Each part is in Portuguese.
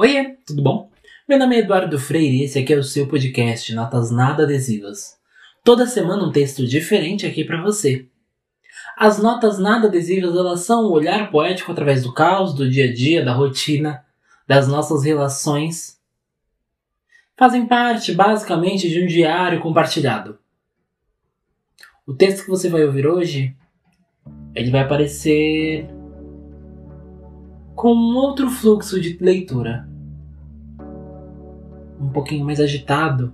Oiê, tudo bom? Meu nome é Eduardo Freire e esse aqui é o seu podcast Notas Nada Adesivas. Toda semana um texto diferente aqui para você. As notas nada adesivas elas são o olhar poético através do caos, do dia a dia, da rotina, das nossas relações. Fazem parte basicamente de um diário compartilhado. O texto que você vai ouvir hoje, ele vai aparecer com outro fluxo de leitura. Pouquinho mais agitado.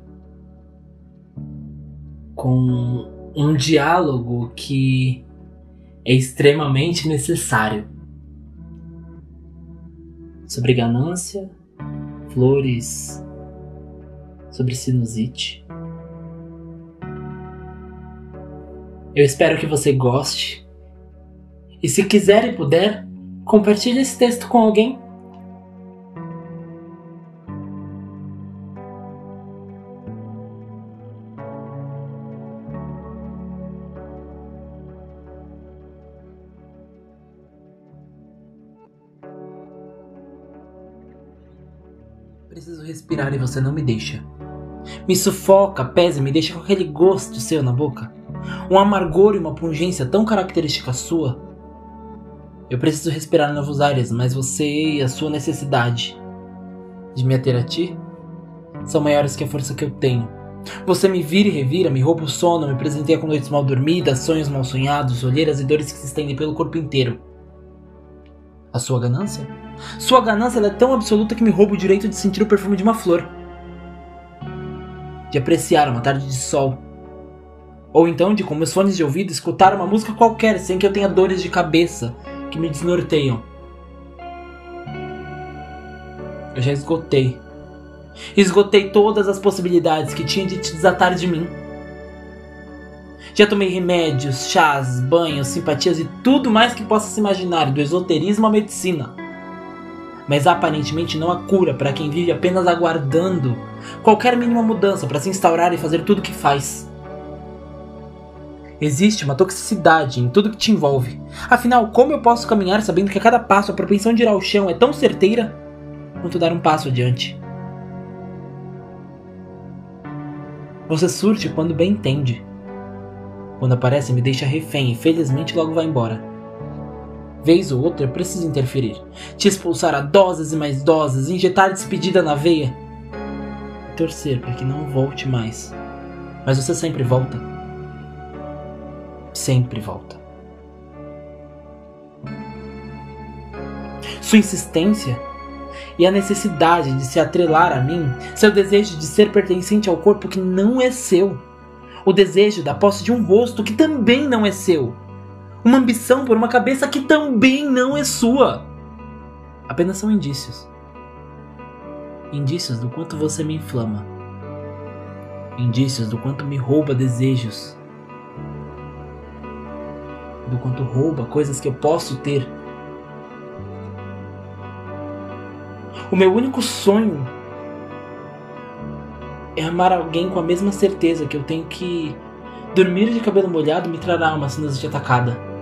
Com um diálogo que é extremamente necessário. Sobre ganância, flores, sobre sinusite. Eu espero que você goste. E se quiser e puder, Compartilhe esse texto com alguém. Preciso respirar e você não me deixa. Me sufoca, pesa e me deixa com aquele gosto seu na boca. Um amargor e uma pungência tão característica sua eu preciso respirar novos ares, mas você e a sua necessidade de me ater a ti são maiores que a força que eu tenho. Você me vira e revira, me rouba o sono, me presenteia com noites mal dormidas, sonhos mal sonhados, olheiras e dores que se estendem pelo corpo inteiro. A sua ganância? Sua ganância é tão absoluta que me rouba o direito de sentir o perfume de uma flor. De apreciar uma tarde de sol. Ou então de, com meus fones de ouvido, escutar uma música qualquer sem que eu tenha dores de cabeça que me desnorteiam. Eu já esgotei. Esgotei todas as possibilidades que tinha de te desatar de mim. Já tomei remédios, chás, banhos, simpatias e tudo mais que possa se imaginar, do esoterismo à medicina. Mas aparentemente não há cura para quem vive apenas aguardando qualquer mínima mudança para se instaurar e fazer tudo o que faz. Existe uma toxicidade em tudo que te envolve. Afinal, como eu posso caminhar sabendo que a cada passo a propensão de ir ao chão é tão certeira quanto dar um passo adiante? Você surte quando bem entende. Quando aparece, me deixa refém e felizmente logo vai embora. Vez ou outra, eu preciso interferir. Te expulsar a doses e mais doses, injetar despedida na veia. E torcer para que não volte mais. Mas você sempre volta sempre volta. Sua insistência e a necessidade de se atrelar a mim, seu desejo de ser pertencente ao corpo que não é seu, o desejo da posse de um rosto que também não é seu, uma ambição por uma cabeça que também não é sua, apenas são indícios. Indícios do quanto você me inflama. Indícios do quanto me rouba desejos do quanto rouba coisas que eu posso ter. O meu único sonho é amar alguém com a mesma certeza que eu tenho que dormir de cabelo molhado me trará uma sinusite atacada.